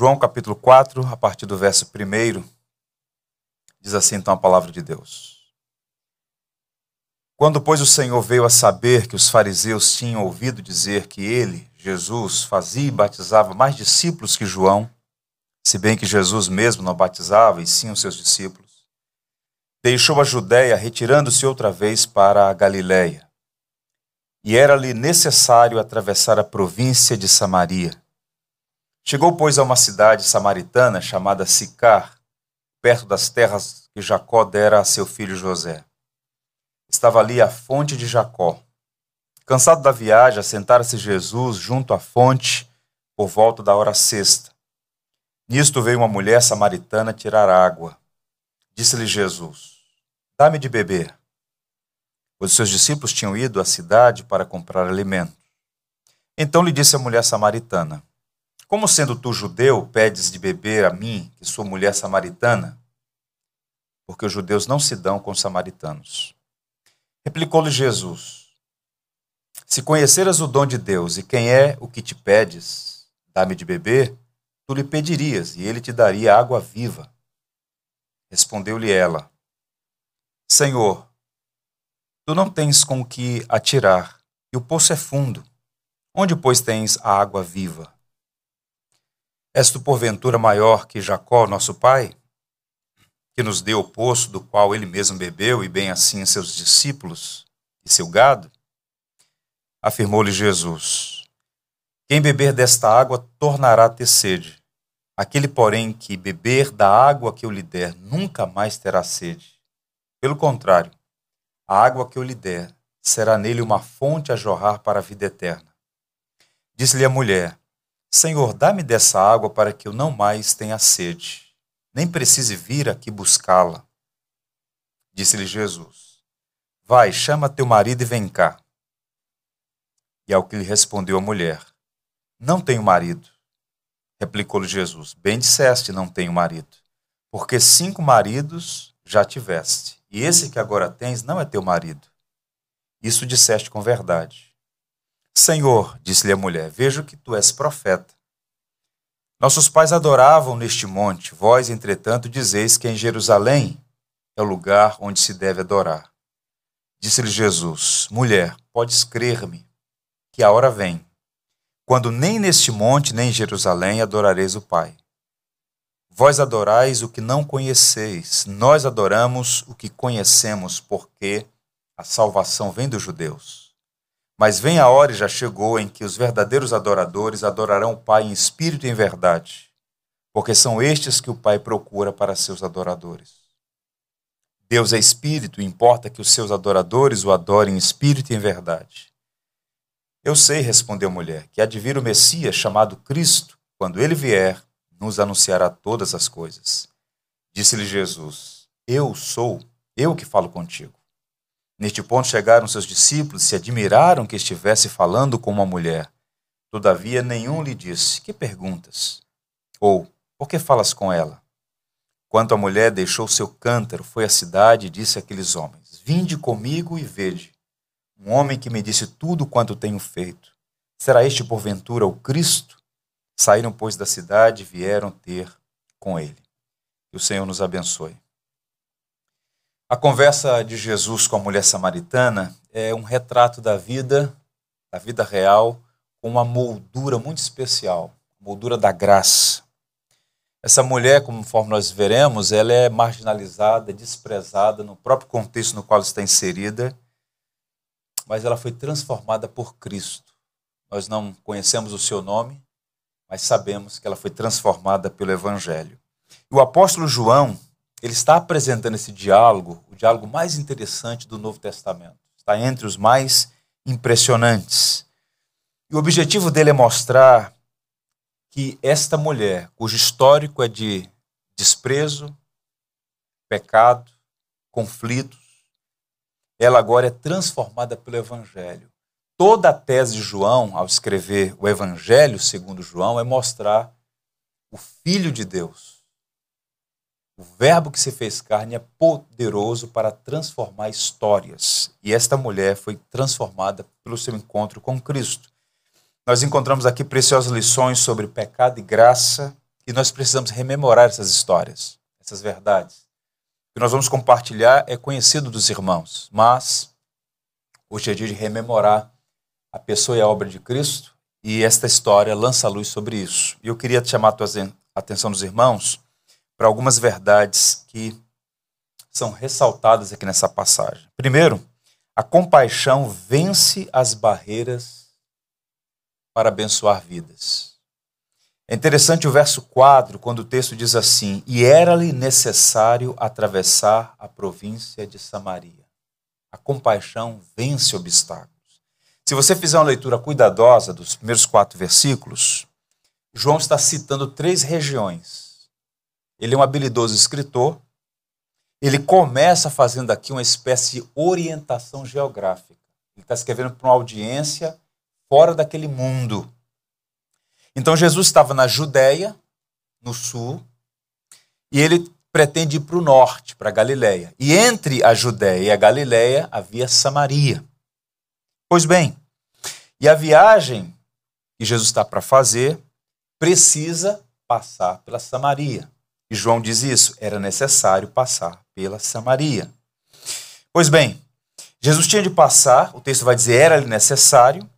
João capítulo 4, a partir do verso 1, diz assim então a palavra de Deus. Quando, pois, o Senhor veio a saber que os fariseus tinham ouvido dizer que ele, Jesus, fazia e batizava mais discípulos que João, se bem que Jesus mesmo não batizava, e sim os seus discípulos, deixou a Judéia, retirando-se outra vez para a Galiléia. E era-lhe necessário atravessar a província de Samaria. Chegou, pois, a uma cidade samaritana chamada Sicar, perto das terras que Jacó dera a seu filho José. Estava ali a fonte de Jacó. Cansado da viagem, assentara-se Jesus junto à fonte por volta da hora sexta. Nisto veio uma mulher samaritana tirar água. Disse-lhe Jesus: Dá-me de beber. Os seus discípulos tinham ido à cidade para comprar alimento. Então lhe disse a mulher samaritana: como sendo tu judeu, pedes de beber a mim, que sou mulher samaritana? Porque os judeus não se dão com os samaritanos. Replicou-lhe Jesus: Se conheceras o dom de Deus e quem é o que te pedes, dá-me de beber, tu lhe pedirias e ele te daria água viva. Respondeu-lhe ela: Senhor, tu não tens com o que atirar, e o poço é fundo. Onde, pois, tens a água viva? És tu porventura maior que Jacó, nosso pai, que nos deu o poço do qual ele mesmo bebeu, e bem assim seus discípulos e seu gado? Afirmou-lhe Jesus: Quem beber desta água tornará a ter sede. Aquele, porém, que beber da água que eu lhe der, nunca mais terá sede. Pelo contrário, a água que eu lhe der será nele uma fonte a jorrar para a vida eterna. Disse-lhe a mulher: Senhor, dá-me dessa água para que eu não mais tenha sede, nem precise vir aqui buscá-la. Disse-lhe Jesus: Vai, chama teu marido e vem cá. E ao que lhe respondeu a mulher: Não tenho marido. Replicou-lhe Jesus: Bem disseste, não tenho marido, porque cinco maridos já tiveste, e esse que agora tens não é teu marido. Isso disseste com verdade. Senhor, disse-lhe a mulher, vejo que tu és profeta. Nossos pais adoravam neste monte, vós, entretanto, dizeis que em Jerusalém é o lugar onde se deve adorar. Disse-lhe Jesus: Mulher, podes crer-me, que a hora vem, quando nem neste monte nem em Jerusalém adorareis o Pai. Vós adorais o que não conheceis, nós adoramos o que conhecemos, porque a salvação vem dos judeus. Mas vem a hora e já chegou em que os verdadeiros adoradores adorarão o Pai em espírito e em verdade, porque são estes que o Pai procura para seus adoradores. Deus é espírito e importa que os seus adoradores o adorem em espírito e em verdade. Eu sei, respondeu a mulher, que há de vir o Messias chamado Cristo. Quando ele vier, nos anunciará todas as coisas. Disse-lhe Jesus: Eu sou, eu que falo contigo. Neste ponto chegaram seus discípulos e se admiraram que estivesse falando com uma mulher. Todavia, nenhum lhe disse: Que perguntas? Ou, por que falas com ela? Quanto a mulher deixou seu cântaro, foi à cidade e disse àqueles homens: Vinde comigo e vede. Um homem que me disse tudo quanto tenho feito. Será este, porventura, o Cristo? Saíram, pois, da cidade e vieram ter com ele. Que o Senhor nos abençoe. A conversa de Jesus com a mulher samaritana é um retrato da vida, da vida real, com uma moldura muito especial, moldura da graça. Essa mulher, conforme nós veremos, ela é marginalizada, desprezada no próprio contexto no qual está inserida, mas ela foi transformada por Cristo. Nós não conhecemos o seu nome, mas sabemos que ela foi transformada pelo Evangelho. O apóstolo João, ele está apresentando esse diálogo, o diálogo mais interessante do Novo Testamento. Está entre os mais impressionantes. E o objetivo dele é mostrar que esta mulher, cujo histórico é de desprezo, pecado, conflitos, ela agora é transformada pelo Evangelho. Toda a tese de João, ao escrever o Evangelho segundo João, é mostrar o Filho de Deus, o Verbo que se fez carne é poderoso para transformar histórias. E esta mulher foi transformada pelo seu encontro com Cristo. Nós encontramos aqui preciosas lições sobre pecado e graça, e nós precisamos rememorar essas histórias, essas verdades. O que nós vamos compartilhar é conhecido dos irmãos, mas hoje é dia de rememorar a pessoa e a obra de Cristo e esta história lança luz sobre isso. E eu queria chamar a atenção dos irmãos para algumas verdades que são ressaltadas aqui nessa passagem. Primeiro, a compaixão vence as barreiras para abençoar vidas. É interessante o verso 4, quando o texto diz assim: E era-lhe necessário atravessar a província de Samaria. A compaixão vence obstáculos. Se você fizer uma leitura cuidadosa dos primeiros quatro versículos, João está citando três regiões. Ele é um habilidoso escritor. Ele começa fazendo aqui uma espécie de orientação geográfica. Ele está escrevendo para uma audiência fora daquele mundo. Então Jesus estava na Judéia, no sul, e ele pretende ir para o norte, para a Galiléia. E entre a Judéia e a Galiléia havia Samaria. Pois bem, e a viagem que Jesus está para fazer precisa passar pela Samaria. E João diz isso, era necessário passar pela Samaria. Pois bem, Jesus tinha de passar, o texto vai dizer era necessário.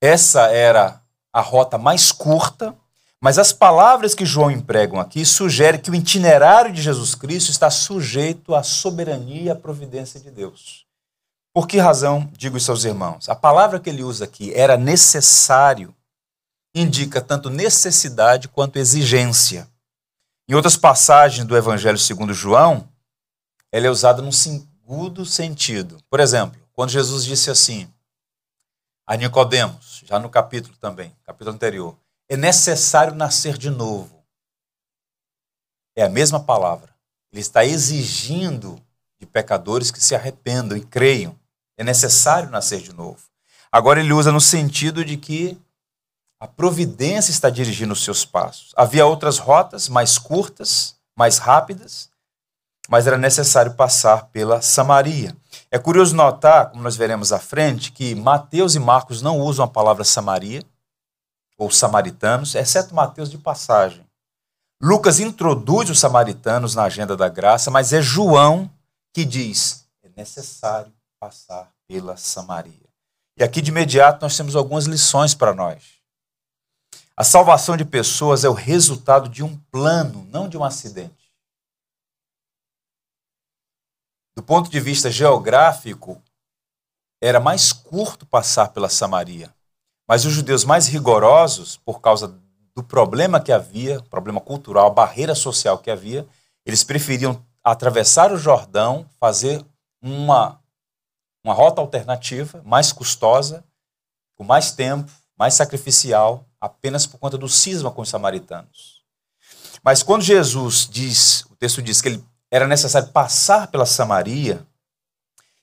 Essa era a rota mais curta, mas as palavras que João empregam aqui sugerem que o itinerário de Jesus Cristo está sujeito à soberania e à providência de Deus. Por que razão digo isso aos irmãos? A palavra que ele usa aqui, era necessário, indica tanto necessidade quanto exigência. Em outras passagens do Evangelho segundo João, ela é usada num segundo sentido. Por exemplo, quando Jesus disse assim a Nicodemos, já no capítulo também, capítulo anterior, é necessário nascer de novo. É a mesma palavra. Ele está exigindo de pecadores que se arrependam e creiam. É necessário nascer de novo. Agora ele usa no sentido de que a providência está dirigindo os seus passos. Havia outras rotas mais curtas, mais rápidas, mas era necessário passar pela Samaria. É curioso notar, como nós veremos à frente, que Mateus e Marcos não usam a palavra Samaria ou samaritanos, exceto Mateus de passagem. Lucas introduz os samaritanos na agenda da graça, mas é João que diz: é necessário passar pela Samaria. E aqui de imediato nós temos algumas lições para nós. A salvação de pessoas é o resultado de um plano, não de um acidente. Do ponto de vista geográfico, era mais curto passar pela Samaria. Mas os judeus mais rigorosos, por causa do problema que havia, problema cultural, a barreira social que havia, eles preferiam atravessar o Jordão, fazer uma uma rota alternativa, mais custosa, com mais tempo, mais sacrificial, apenas por conta do cisma com os samaritanos. Mas quando Jesus diz, o texto diz que ele era necessário passar pela Samaria,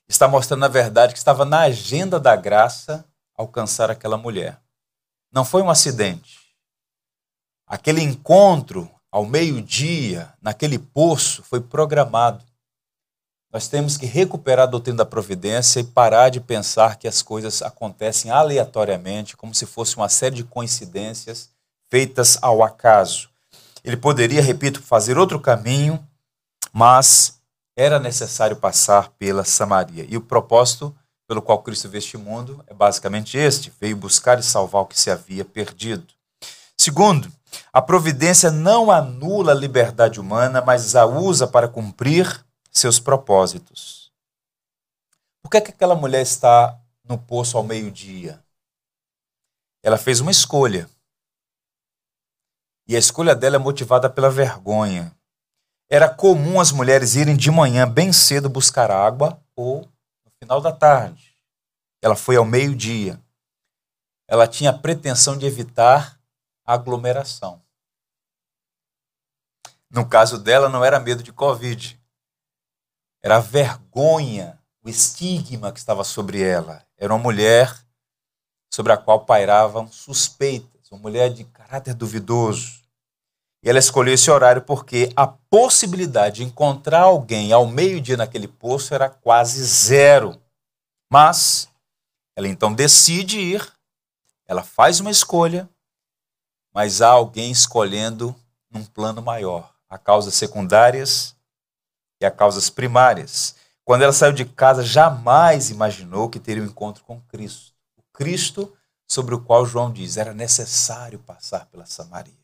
está mostrando na verdade que estava na agenda da graça alcançar aquela mulher. Não foi um acidente. Aquele encontro ao meio-dia, naquele poço, foi programado. Nós temos que recuperar a doutrina da providência e parar de pensar que as coisas acontecem aleatoriamente, como se fosse uma série de coincidências feitas ao acaso. Ele poderia, repito, fazer outro caminho, mas era necessário passar pela Samaria. E o propósito pelo qual Cristo veio este mundo é basicamente este: veio buscar e salvar o que se havia perdido. Segundo, a providência não anula a liberdade humana, mas a usa para cumprir seus propósitos. Por que, é que aquela mulher está no poço ao meio-dia? Ela fez uma escolha. E a escolha dela é motivada pela vergonha. Era comum as mulheres irem de manhã bem cedo buscar água ou no final da tarde. Ela foi ao meio-dia. Ela tinha a pretensão de evitar aglomeração. No caso dela, não era medo de Covid, era a vergonha, o estigma que estava sobre ela. Era uma mulher sobre a qual pairavam suspeitas, uma mulher de caráter duvidoso. E ela escolheu esse horário porque a possibilidade de encontrar alguém ao meio-dia naquele poço era quase zero. Mas ela então decide ir, ela faz uma escolha, mas há alguém escolhendo num plano maior. Há causas secundárias e há causas primárias. Quando ela saiu de casa, jamais imaginou que teria um encontro com Cristo. O Cristo sobre o qual João diz era necessário passar pela Samaria.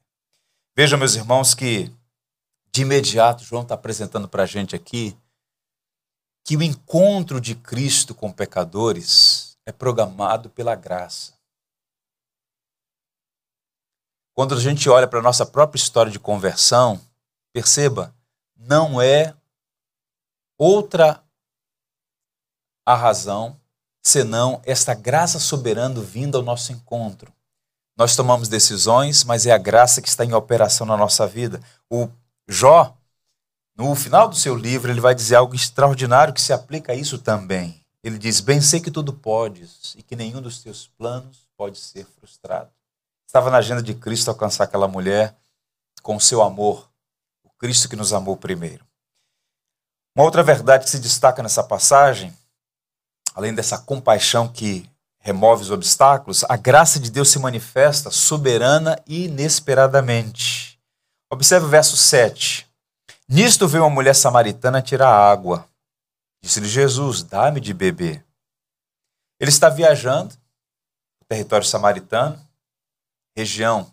Vejam, meus irmãos, que de imediato João está apresentando para a gente aqui que o encontro de Cristo com pecadores é programado pela graça. Quando a gente olha para a nossa própria história de conversão, perceba, não é outra a razão senão esta graça soberana vindo ao nosso encontro. Nós tomamos decisões, mas é a graça que está em operação na nossa vida. O Jó, no final do seu livro, ele vai dizer algo extraordinário que se aplica a isso também. Ele diz: Bem sei que tudo podes e que nenhum dos teus planos pode ser frustrado. Estava na agenda de Cristo alcançar aquela mulher com o seu amor, o Cristo que nos amou primeiro. Uma outra verdade que se destaca nessa passagem, além dessa compaixão que remove os obstáculos, a graça de Deus se manifesta soberana e inesperadamente. Observe o verso 7. Nisto veio uma mulher samaritana tirar água. Disse-lhe Jesus: Dá-me de beber. Ele está viajando no território samaritano, região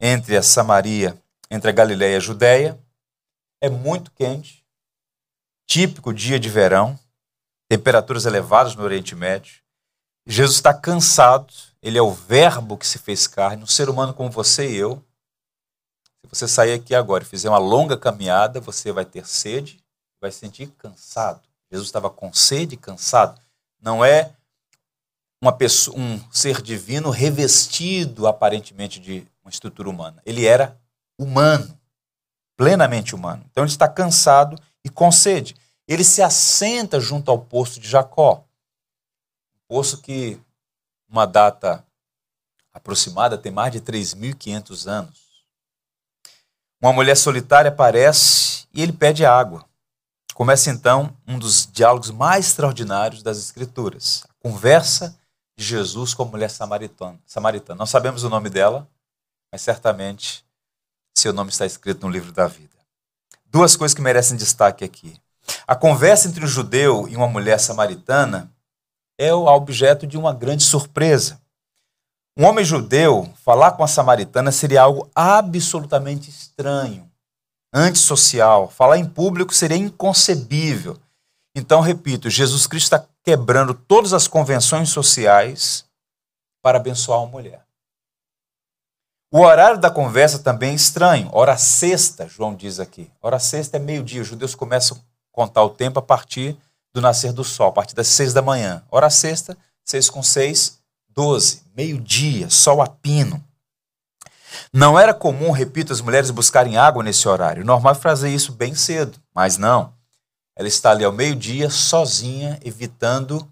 entre a Samaria, entre a Galiléia e a Judéia. É muito quente, típico dia de verão, temperaturas elevadas no Oriente Médio. Jesus está cansado, ele é o Verbo que se fez carne, um ser humano como você e eu. Se você sair aqui agora e fizer uma longa caminhada, você vai ter sede, vai se sentir cansado. Jesus estava com sede, cansado. Não é uma pessoa, um ser divino revestido aparentemente de uma estrutura humana. Ele era humano, plenamente humano. Então ele está cansado e com sede. Ele se assenta junto ao poço de Jacó. Um poço que, uma data aproximada, tem mais de 3.500 anos. Uma mulher solitária aparece e ele pede água. Começa então um dos diálogos mais extraordinários das Escrituras. A conversa de Jesus com a mulher samaritana. samaritana. Não sabemos o nome dela, mas certamente seu nome está escrito no livro da vida. Duas coisas que merecem destaque aqui. A conversa entre um judeu e uma mulher samaritana é o objeto de uma grande surpresa. Um homem judeu falar com a samaritana seria algo absolutamente estranho antissocial. Falar em público seria inconcebível. Então, repito, Jesus Cristo está quebrando todas as convenções sociais para abençoar uma mulher. O horário da conversa também é estranho. Hora sexta, João diz aqui. Hora sexta é meio-dia. Os judeus começam a contar o tempo a partir do nascer do sol, a partir das seis da manhã. Hora sexta, seis com seis, doze. Meio-dia, sol a pino. Não era comum, repito, as mulheres buscarem água nesse horário. Normal é fazer isso bem cedo, mas não. Ela está ali ao meio-dia, sozinha, evitando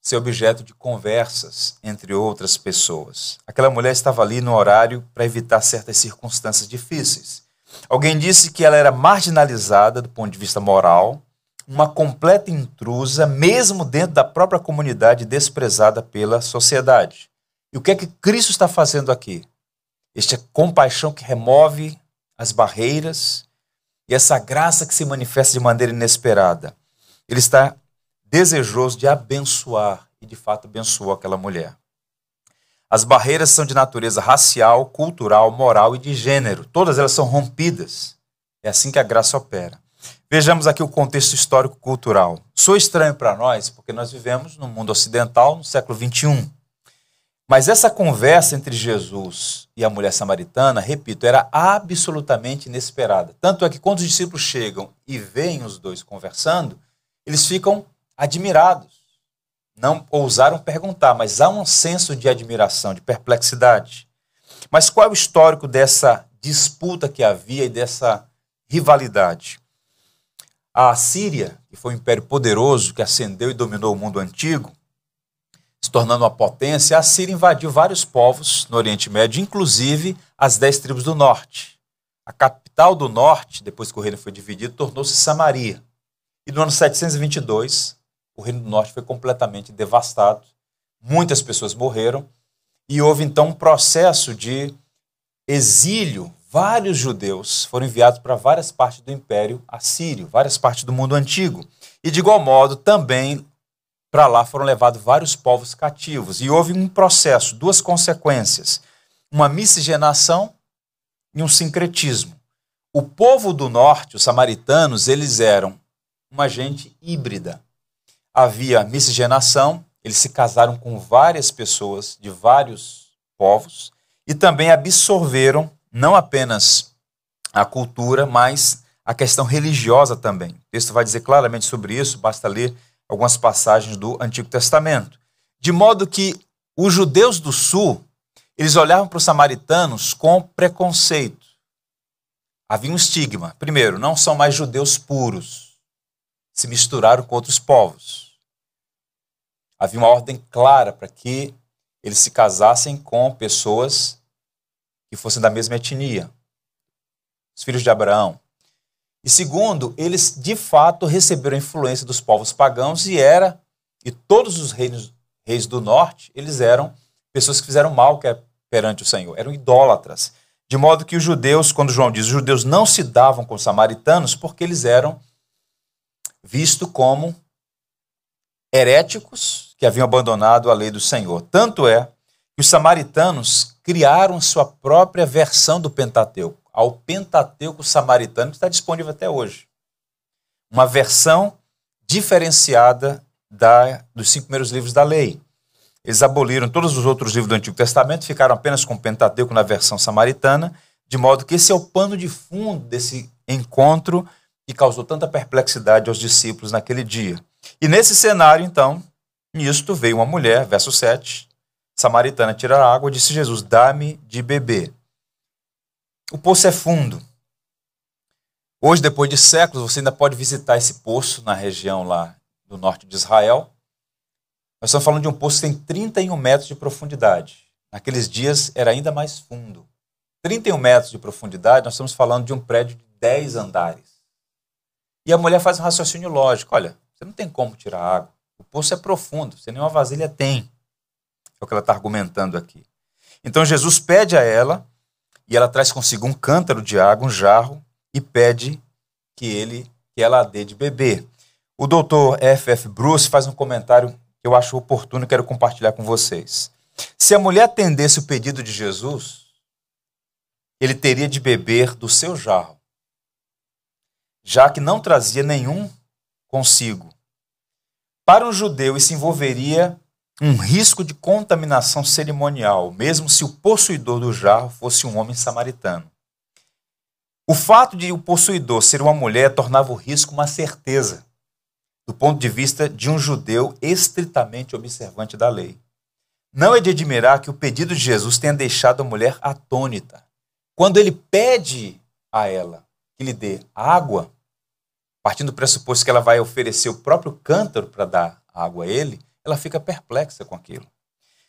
ser objeto de conversas entre outras pessoas. Aquela mulher estava ali no horário para evitar certas circunstâncias difíceis. Alguém disse que ela era marginalizada do ponto de vista moral, uma completa intrusa, mesmo dentro da própria comunidade, desprezada pela sociedade. E o que é que Cristo está fazendo aqui? Esta compaixão que remove as barreiras e essa graça que se manifesta de maneira inesperada. Ele está desejoso de abençoar e de fato abençoou aquela mulher. As barreiras são de natureza racial, cultural, moral e de gênero. Todas elas são rompidas. É assim que a graça opera. Vejamos aqui o contexto histórico-cultural. Sou estranho para nós porque nós vivemos no mundo ocidental no século XXI. Mas essa conversa entre Jesus e a mulher samaritana, repito, era absolutamente inesperada. Tanto é que quando os discípulos chegam e veem os dois conversando, eles ficam admirados. Não ousaram perguntar, mas há um senso de admiração, de perplexidade. Mas qual é o histórico dessa disputa que havia e dessa rivalidade? A Síria, que foi um império poderoso que ascendeu e dominou o mundo antigo, se tornando uma potência, a Síria invadiu vários povos no Oriente Médio, inclusive as dez tribos do norte. A capital do norte, depois que o reino foi dividido, tornou-se Samaria. E no ano 722, o reino do norte foi completamente devastado, muitas pessoas morreram, e houve então um processo de exílio vários judeus foram enviados para várias partes do Império Assírio, várias partes do mundo antigo. E de igual modo, também para lá foram levados vários povos cativos. E houve um processo, duas consequências: uma miscigenação e um sincretismo. O povo do norte, os samaritanos, eles eram uma gente híbrida. Havia miscigenação, eles se casaram com várias pessoas de vários povos e também absorveram não apenas a cultura, mas a questão religiosa também. O texto vai dizer claramente sobre isso, basta ler algumas passagens do Antigo Testamento. De modo que os judeus do sul, eles olhavam para os samaritanos com preconceito. Havia um estigma. Primeiro, não são mais judeus puros. Se misturaram com outros povos. Havia uma ordem clara para que eles se casassem com pessoas que fossem da mesma etnia. Os filhos de Abraão. E segundo, eles de fato receberam a influência dos povos pagãos e era e todos os reis, reis do norte, eles eram pessoas que fizeram mal perante o Senhor, eram idólatras. De modo que os judeus, quando João diz, os judeus não se davam com os samaritanos porque eles eram vistos como heréticos que haviam abandonado a lei do Senhor. Tanto é que os samaritanos criaram sua própria versão do Pentateuco ao Pentateuco samaritano, que está disponível até hoje. Uma versão diferenciada da, dos cinco primeiros livros da lei. Eles aboliram todos os outros livros do Antigo Testamento, ficaram apenas com o Pentateuco na versão samaritana, de modo que esse é o pano de fundo desse encontro que causou tanta perplexidade aos discípulos naquele dia. E nesse cenário, então, nisto veio uma mulher, verso 7, samaritana, tirar água, disse Jesus: Dá-me de beber. O poço é fundo. Hoje, depois de séculos, você ainda pode visitar esse poço na região lá do norte de Israel. Nós estamos falando de um poço que tem 31 metros de profundidade. Naqueles dias era ainda mais fundo. 31 metros de profundidade, nós estamos falando de um prédio de 10 andares. E a mulher faz um raciocínio lógico: olha, você não tem como tirar água. O poço é profundo, você nem uma vasilha tem. É o que ela está argumentando aqui. Então Jesus pede a ela e ela traz consigo um cântaro de água, um jarro, e pede que ele que ela dê de beber. O doutor F. F. Bruce faz um comentário que eu acho oportuno e quero compartilhar com vocês. Se a mulher atendesse o pedido de Jesus, ele teria de beber do seu jarro, já que não trazia nenhum consigo. Para um judeu, isso envolveria um risco de contaminação cerimonial, mesmo se o possuidor do jarro fosse um homem samaritano. O fato de o possuidor ser uma mulher tornava o risco uma certeza, do ponto de vista de um judeu estritamente observante da lei. Não é de admirar que o pedido de Jesus tenha deixado a mulher atônita. Quando ele pede a ela que lhe dê água, partindo do pressuposto que ela vai oferecer o próprio cântaro para dar água a ele, ela fica perplexa com aquilo.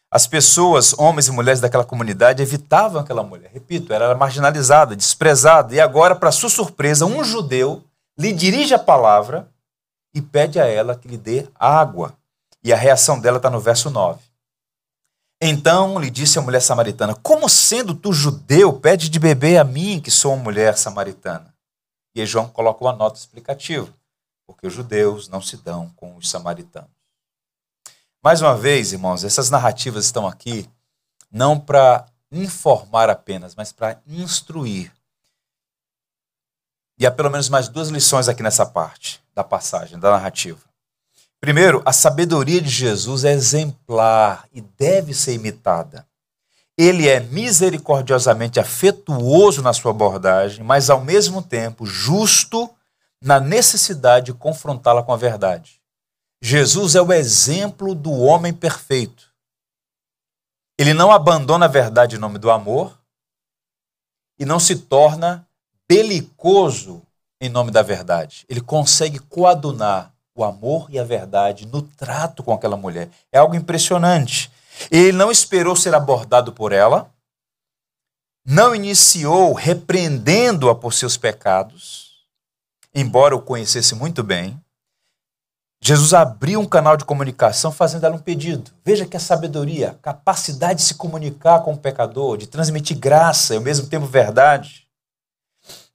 As pessoas, homens e mulheres daquela comunidade, evitavam aquela mulher. Repito, ela era marginalizada, desprezada. E agora, para sua surpresa, um judeu lhe dirige a palavra e pede a ela que lhe dê água. E a reação dela está no verso 9. Então lhe disse a mulher samaritana: Como sendo tu judeu, pede de beber a mim, que sou uma mulher samaritana? E João coloca uma nota explicativa: porque os judeus não se dão com os samaritanos. Mais uma vez, irmãos, essas narrativas estão aqui não para informar apenas, mas para instruir. E há pelo menos mais duas lições aqui nessa parte da passagem, da narrativa. Primeiro, a sabedoria de Jesus é exemplar e deve ser imitada. Ele é misericordiosamente afetuoso na sua abordagem, mas ao mesmo tempo justo na necessidade de confrontá-la com a verdade. Jesus é o exemplo do homem perfeito. Ele não abandona a verdade em nome do amor e não se torna belicoso em nome da verdade. Ele consegue coadunar o amor e a verdade no trato com aquela mulher. É algo impressionante. Ele não esperou ser abordado por ela, não iniciou repreendendo-a por seus pecados, embora o conhecesse muito bem. Jesus abriu um canal de comunicação fazendo ela um pedido. Veja que a sabedoria, a capacidade de se comunicar com o pecador, de transmitir graça e ao mesmo tempo verdade.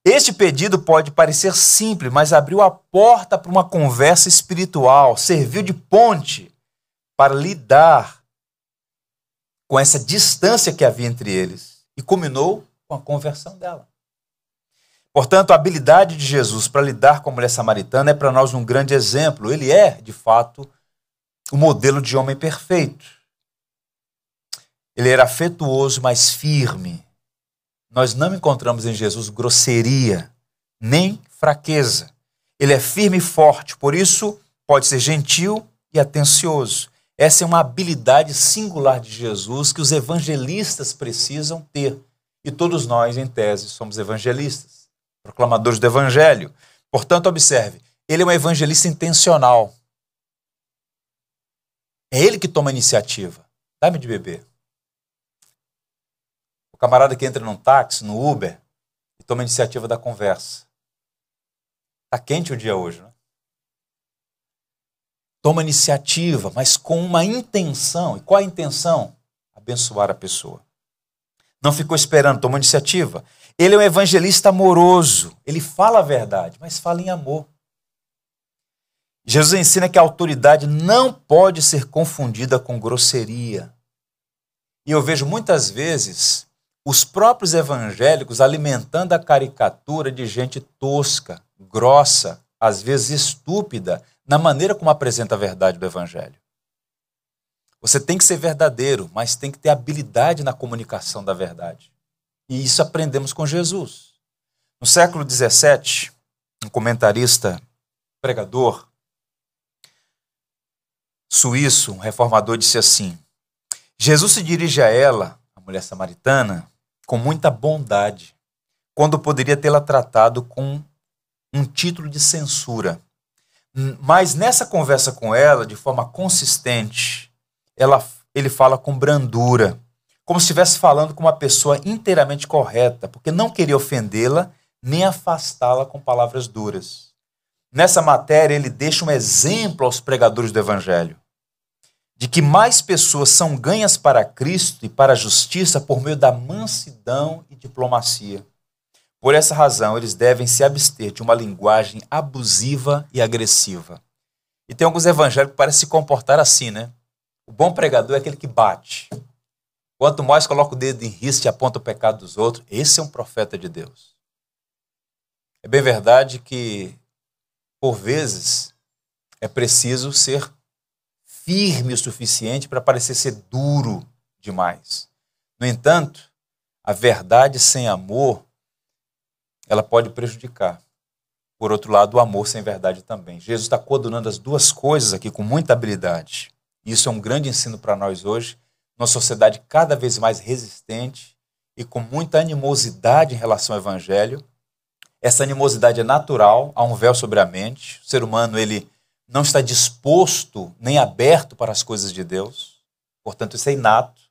Este pedido pode parecer simples, mas abriu a porta para uma conversa espiritual, serviu de ponte para lidar com essa distância que havia entre eles e culminou com a conversão dela. Portanto, a habilidade de Jesus para lidar com a mulher samaritana é para nós um grande exemplo. Ele é, de fato, o modelo de homem perfeito. Ele era afetuoso, mas firme. Nós não encontramos em Jesus grosseria, nem fraqueza. Ele é firme e forte, por isso pode ser gentil e atencioso. Essa é uma habilidade singular de Jesus que os evangelistas precisam ter. E todos nós, em tese, somos evangelistas proclamadores do evangelho. Portanto, observe, ele é um evangelista intencional. É ele que toma a iniciativa. Dá-me de beber. O camarada que entra num táxi, no Uber, e toma a iniciativa da conversa. Está quente o dia hoje, né? Toma iniciativa, mas com uma intenção. E qual a intenção? Abençoar a pessoa. Não ficou esperando, tomou iniciativa. Ele é um evangelista amoroso. Ele fala a verdade, mas fala em amor. Jesus ensina que a autoridade não pode ser confundida com grosseria. E eu vejo muitas vezes os próprios evangélicos alimentando a caricatura de gente tosca, grossa, às vezes estúpida, na maneira como apresenta a verdade do evangelho. Você tem que ser verdadeiro, mas tem que ter habilidade na comunicação da verdade. E isso aprendemos com Jesus. No século XVII, um comentarista, pregador suíço, um reformador, disse assim: Jesus se dirige a ela, a mulher samaritana, com muita bondade, quando poderia tê-la tratado com um título de censura. Mas nessa conversa com ela, de forma consistente, ela, ele fala com brandura como se estivesse falando com uma pessoa inteiramente correta, porque não queria ofendê-la nem afastá-la com palavras duras. Nessa matéria, ele deixa um exemplo aos pregadores do Evangelho de que mais pessoas são ganhas para Cristo e para a justiça por meio da mansidão e diplomacia. Por essa razão, eles devem se abster de uma linguagem abusiva e agressiva. E tem alguns evangélicos que parecem se comportar assim, né? O bom pregador é aquele que bate, Quanto mais coloca o dedo em risco e aponta o pecado dos outros, esse é um profeta de Deus. É bem verdade que, por vezes, é preciso ser firme o suficiente para parecer ser duro demais. No entanto, a verdade sem amor, ela pode prejudicar. Por outro lado, o amor sem verdade também. Jesus está coadunando as duas coisas aqui com muita habilidade. Isso é um grande ensino para nós hoje numa sociedade cada vez mais resistente e com muita animosidade em relação ao evangelho. Essa animosidade é natural, há um véu sobre a mente. O ser humano ele não está disposto nem aberto para as coisas de Deus. Portanto, isso é inato.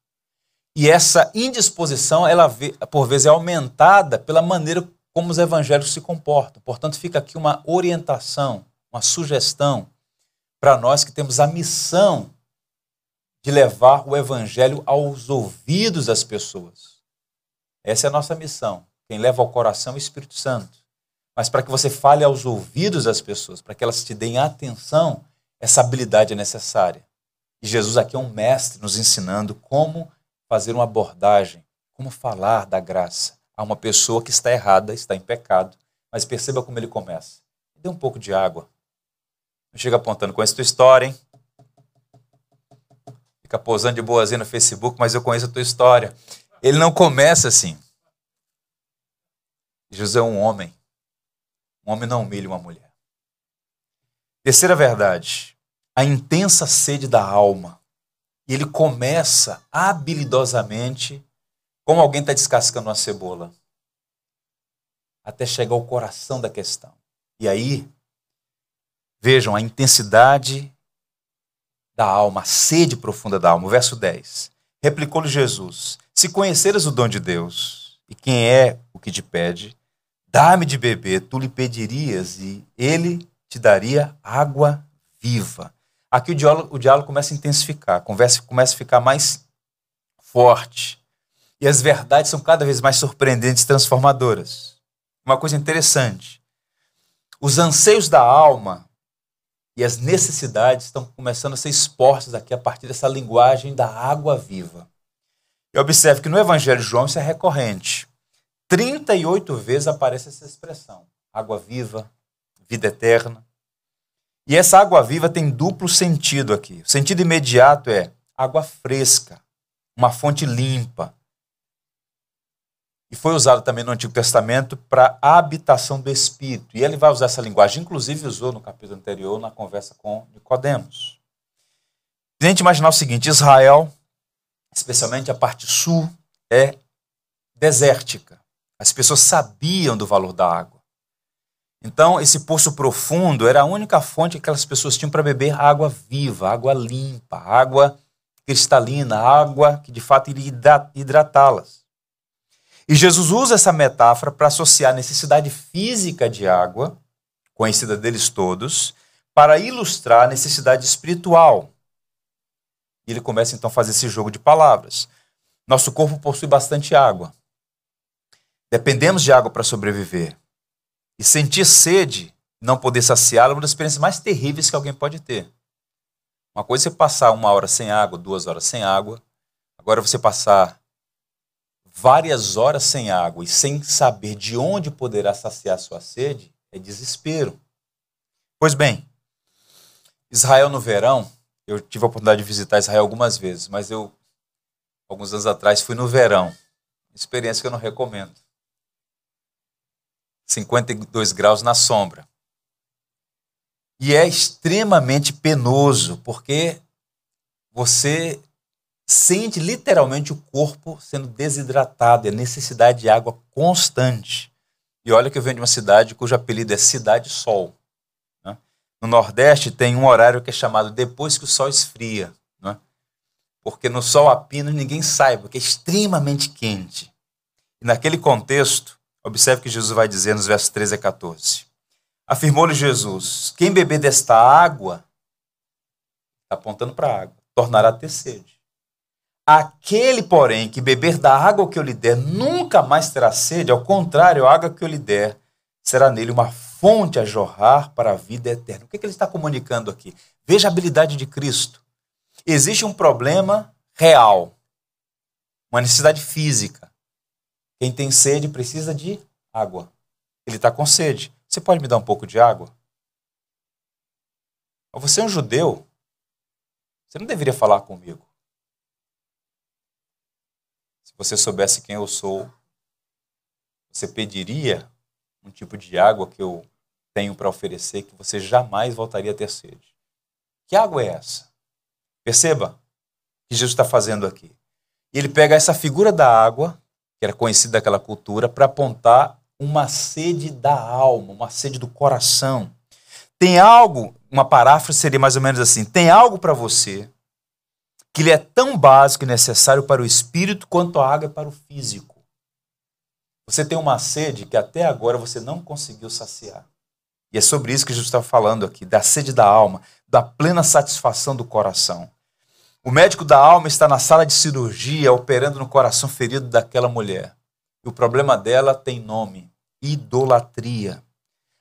E essa indisposição, ela por vezes é aumentada pela maneira como os evangélicos se comportam. Portanto, fica aqui uma orientação, uma sugestão para nós que temos a missão de levar o evangelho aos ouvidos das pessoas. Essa é a nossa missão. Quem leva ao coração é o Espírito Santo. Mas para que você fale aos ouvidos das pessoas, para que elas te deem atenção, essa habilidade é necessária. E Jesus aqui é um mestre nos ensinando como fazer uma abordagem, como falar da graça a uma pessoa que está errada, está em pecado. Mas perceba como ele começa. Dê um pouco de água. Não chega apontando com essa tua história, hein? fica posando de boazinha no Facebook, mas eu conheço a tua história. Ele não começa assim. Jesus é um homem. Um homem não humilha uma mulher. Terceira verdade, a intensa sede da alma. E ele começa habilidosamente, como alguém está descascando uma cebola, até chegar ao coração da questão. E aí, vejam a intensidade da alma, a sede profunda da alma. O verso 10. Replicou-lhe Jesus: Se conheceras o dom de Deus e quem é o que te pede, dá-me de beber, tu lhe pedirias e ele te daria água viva. Aqui o diálogo, o diálogo começa a intensificar, a conversa começa a ficar mais forte. E as verdades são cada vez mais surpreendentes e transformadoras. uma coisa interessante. Os anseios da alma e as necessidades estão começando a ser expostas aqui a partir dessa linguagem da água viva. Eu observo que no Evangelho de João isso é recorrente. 38 vezes aparece essa expressão: água viva, vida eterna. E essa água viva tem duplo sentido aqui. O sentido imediato é água fresca, uma fonte limpa. E foi usado também no Antigo Testamento para a habitação do Espírito. E ele vai usar essa linguagem, inclusive usou no capítulo anterior, na conversa com Nicodemos. A gente imaginar o seguinte: Israel, especialmente a parte sul, é desértica. As pessoas sabiam do valor da água. Então, esse poço profundo era a única fonte que aquelas pessoas tinham para beber água viva, água limpa, água cristalina, água que de fato iria hidratá-las. E Jesus usa essa metáfora para associar a necessidade física de água, conhecida deles todos, para ilustrar a necessidade espiritual. E ele começa então a fazer esse jogo de palavras. Nosso corpo possui bastante água. Dependemos de água para sobreviver. E sentir sede, não poder saciá-la, é uma das experiências mais terríveis que alguém pode ter. Uma coisa é você passar uma hora sem água, duas horas sem água. Agora você passar várias horas sem água e sem saber de onde poderá saciar sua sede é desespero. Pois bem, Israel no verão, eu tive a oportunidade de visitar Israel algumas vezes, mas eu, alguns anos atrás, fui no verão. Experiência que eu não recomendo. 52 graus na sombra. E é extremamente penoso, porque você sente literalmente o corpo sendo desidratado, é necessidade de água constante. E olha que eu venho de uma cidade cujo apelido é Cidade Sol. Né? No Nordeste tem um horário que é chamado depois que o sol esfria. Né? Porque no sol a pino ninguém sai, porque é extremamente quente. E naquele contexto, Observe que Jesus vai dizer nos versos 13 a 14. Afirmou-lhe Jesus: Quem beber desta água, está apontando para a água, tornará a ter sede. Aquele, porém, que beber da água que eu lhe der, nunca mais terá sede, ao contrário, a água que eu lhe der será nele uma fonte a jorrar para a vida eterna. O que, é que ele está comunicando aqui? Veja a habilidade de Cristo. Existe um problema real, uma necessidade física. Quem tem sede precisa de água. Ele está com sede. Você pode me dar um pouco de água? Você é um judeu. Você não deveria falar comigo. Você soubesse quem eu sou, você pediria um tipo de água que eu tenho para oferecer que você jamais voltaria a ter sede. Que água é essa? Perceba o que Jesus está fazendo aqui. Ele pega essa figura da água que era conhecido daquela cultura, para apontar uma sede da alma, uma sede do coração. Tem algo, uma paráfrase seria mais ou menos assim: tem algo para você que ele é tão básico e necessário para o espírito quanto a água é para o físico. Você tem uma sede que até agora você não conseguiu saciar. E é sobre isso que Jesus está falando aqui, da sede da alma, da plena satisfação do coração. O médico da alma está na sala de cirurgia operando no coração ferido daquela mulher. E o problema dela tem nome: idolatria.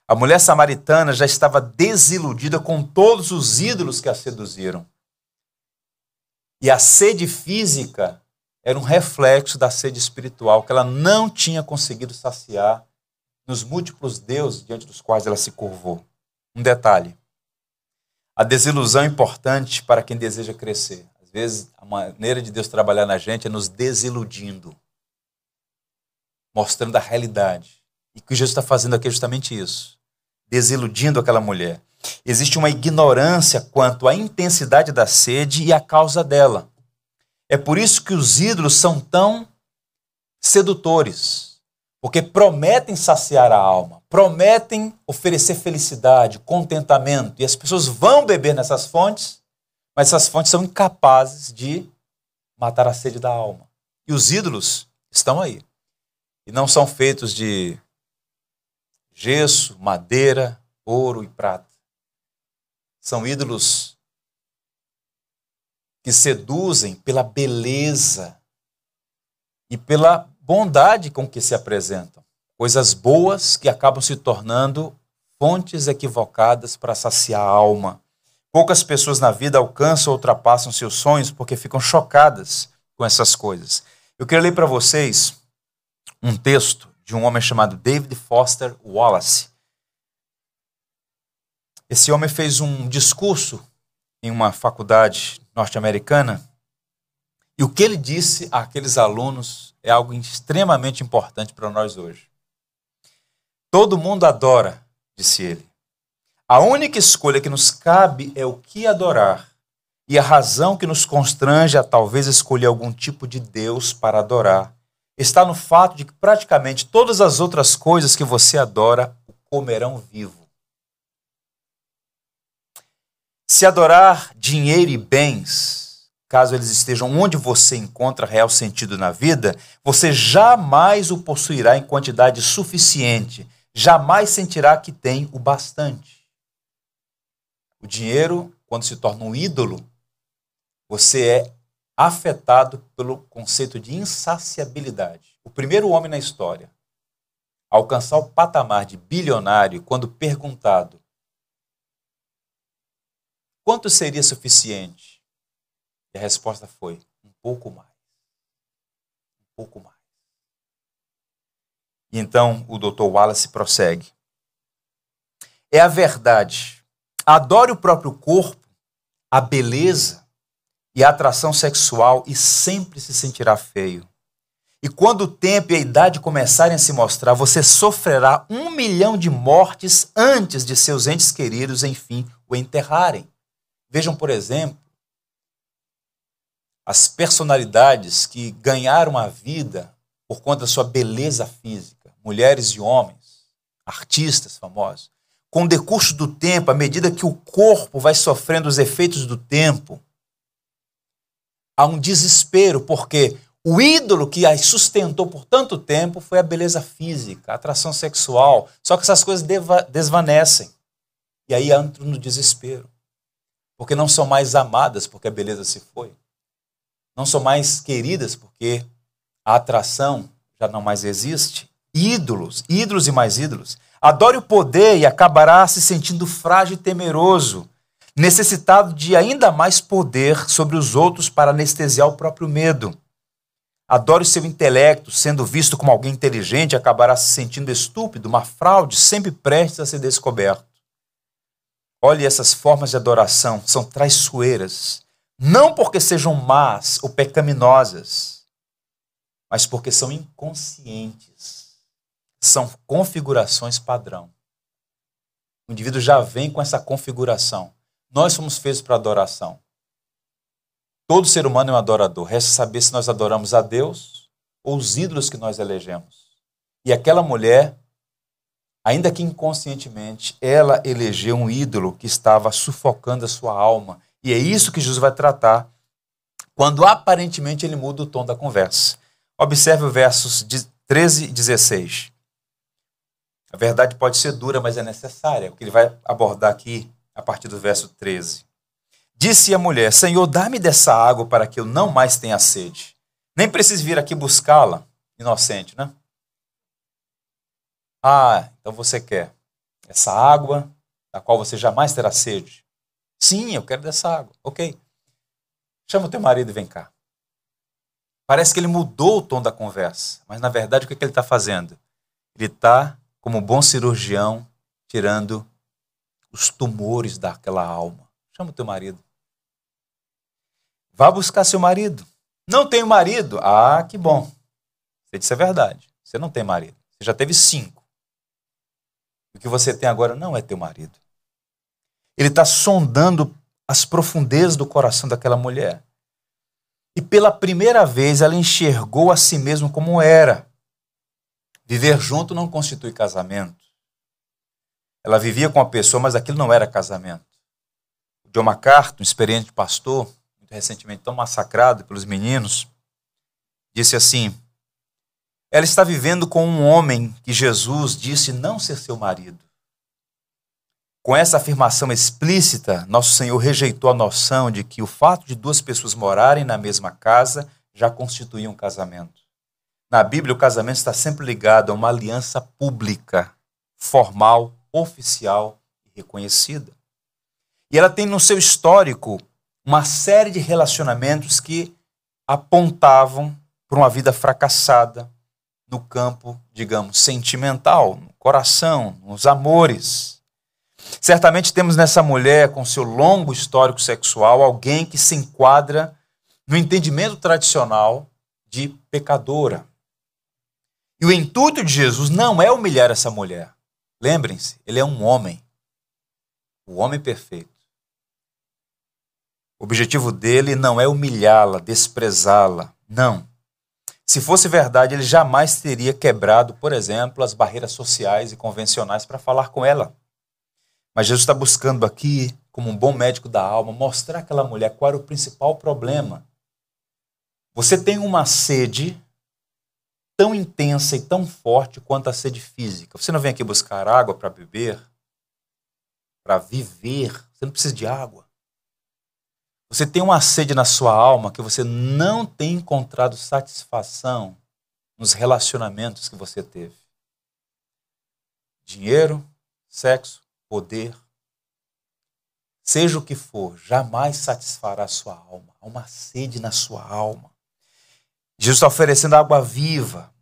A mulher samaritana já estava desiludida com todos os ídolos que a seduziram. E a sede física era um reflexo da sede espiritual que ela não tinha conseguido saciar nos múltiplos deuses diante dos quais ela se curvou. Um detalhe: a desilusão é importante para quem deseja crescer vezes a maneira de Deus trabalhar na gente é nos desiludindo, mostrando a realidade. E o que Jesus está fazendo aqui é justamente isso, desiludindo aquela mulher. Existe uma ignorância quanto à intensidade da sede e à causa dela. É por isso que os ídolos são tão sedutores, porque prometem saciar a alma, prometem oferecer felicidade, contentamento, e as pessoas vão beber nessas fontes mas essas fontes são incapazes de matar a sede da alma. E os ídolos estão aí. E não são feitos de gesso, madeira, ouro e prata. São ídolos que seduzem pela beleza e pela bondade com que se apresentam. Coisas boas que acabam se tornando fontes equivocadas para saciar a alma. Poucas pessoas na vida alcançam ou ultrapassam seus sonhos porque ficam chocadas com essas coisas. Eu queria ler para vocês um texto de um homem chamado David Foster Wallace. Esse homem fez um discurso em uma faculdade norte-americana e o que ele disse àqueles alunos é algo extremamente importante para nós hoje. Todo mundo adora, disse ele. A única escolha que nos cabe é o que adorar. E a razão que nos constrange a talvez escolher algum tipo de Deus para adorar está no fato de que praticamente todas as outras coisas que você adora o comerão vivo. Se adorar dinheiro e bens, caso eles estejam onde você encontra real sentido na vida, você jamais o possuirá em quantidade suficiente, jamais sentirá que tem o bastante. O dinheiro, quando se torna um ídolo, você é afetado pelo conceito de insaciabilidade. O primeiro homem na história a alcançar o patamar de bilionário, quando perguntado quanto seria suficiente, e a resposta foi um pouco mais. Um pouco mais. E então o Dr. Wallace prossegue. É a verdade. Adore o próprio corpo, a beleza, e a atração sexual e sempre se sentirá feio. E quando o tempo e a idade começarem a se mostrar, você sofrerá um milhão de mortes antes de seus entes queridos, enfim, o enterrarem. Vejam, por exemplo, as personalidades que ganharam a vida por conta da sua beleza física, mulheres e homens, artistas famosos. Com o decurso do tempo, à medida que o corpo vai sofrendo os efeitos do tempo, há um desespero, porque o ídolo que as sustentou por tanto tempo foi a beleza física, a atração sexual. Só que essas coisas desvanecem. E aí entram no desespero. Porque não são mais amadas porque a beleza se foi. Não são mais queridas porque a atração já não mais existe. Ídolos, ídolos e mais ídolos. Adore o poder e acabará se sentindo frágil e temeroso necessitado de ainda mais poder sobre os outros para anestesiar o próprio medo. Adore o seu intelecto, sendo visto como alguém inteligente, acabará se sentindo estúpido, uma fraude, sempre prestes a ser descoberto. Olhe essas formas de adoração, são traiçoeiras, não porque sejam más ou pecaminosas, mas porque são inconscientes. São configurações padrão. O indivíduo já vem com essa configuração. Nós somos feitos para adoração. Todo ser humano é um adorador. Resta saber se nós adoramos a Deus ou os ídolos que nós elegemos. E aquela mulher, ainda que inconscientemente, ela elegeu um ídolo que estava sufocando a sua alma. E é isso que Jesus vai tratar quando aparentemente ele muda o tom da conversa. Observe os versos 13 e 16. A verdade pode ser dura, mas é necessária. O que ele vai abordar aqui a partir do verso 13. Disse a mulher: Senhor, dá-me dessa água para que eu não mais tenha sede. Nem precise vir aqui buscá-la. Inocente, né? Ah, então você quer essa água da qual você jamais terá sede? Sim, eu quero dessa água. Ok. Chama o teu marido e vem cá. Parece que ele mudou o tom da conversa, mas na verdade o que, é que ele está fazendo? Ele está, como bom cirurgião, tirando os tumores daquela alma. Chama o teu marido. Vá buscar seu marido. Não tenho marido? Ah, que bom. Você disse a verdade. Você não tem marido. Você já teve cinco. O que você tem agora não é teu marido. Ele está sondando as profundezas do coração daquela mulher. E pela primeira vez ela enxergou a si mesma como era. Viver junto não constitui casamento. Ela vivia com a pessoa, mas aquilo não era casamento. O John MacArthur, um experiente pastor, muito recentemente tão massacrado pelos meninos, disse assim: Ela está vivendo com um homem que Jesus disse não ser seu marido. Com essa afirmação explícita, nosso Senhor rejeitou a noção de que o fato de duas pessoas morarem na mesma casa já constituía um casamento. Na Bíblia, o casamento está sempre ligado a uma aliança pública, formal, oficial e reconhecida. E ela tem no seu histórico uma série de relacionamentos que apontavam para uma vida fracassada no campo, digamos, sentimental, no coração, nos amores. Certamente temos nessa mulher, com seu longo histórico sexual, alguém que se enquadra no entendimento tradicional de pecadora. E o intuito de Jesus não é humilhar essa mulher. Lembrem-se, ele é um homem, o homem perfeito. O objetivo dele não é humilhá-la, desprezá-la, não. Se fosse verdade, ele jamais teria quebrado, por exemplo, as barreiras sociais e convencionais para falar com ela. Mas Jesus está buscando aqui, como um bom médico da alma, mostrar àquela mulher qual era o principal problema. Você tem uma sede tão intensa e tão forte quanto a sede física. Você não vem aqui buscar água para beber, para viver. Você não precisa de água. Você tem uma sede na sua alma que você não tem encontrado satisfação nos relacionamentos que você teve. Dinheiro, sexo, poder, seja o que for, jamais satisfará a sua alma. Há uma sede na sua alma. Jesus está oferecendo água viva.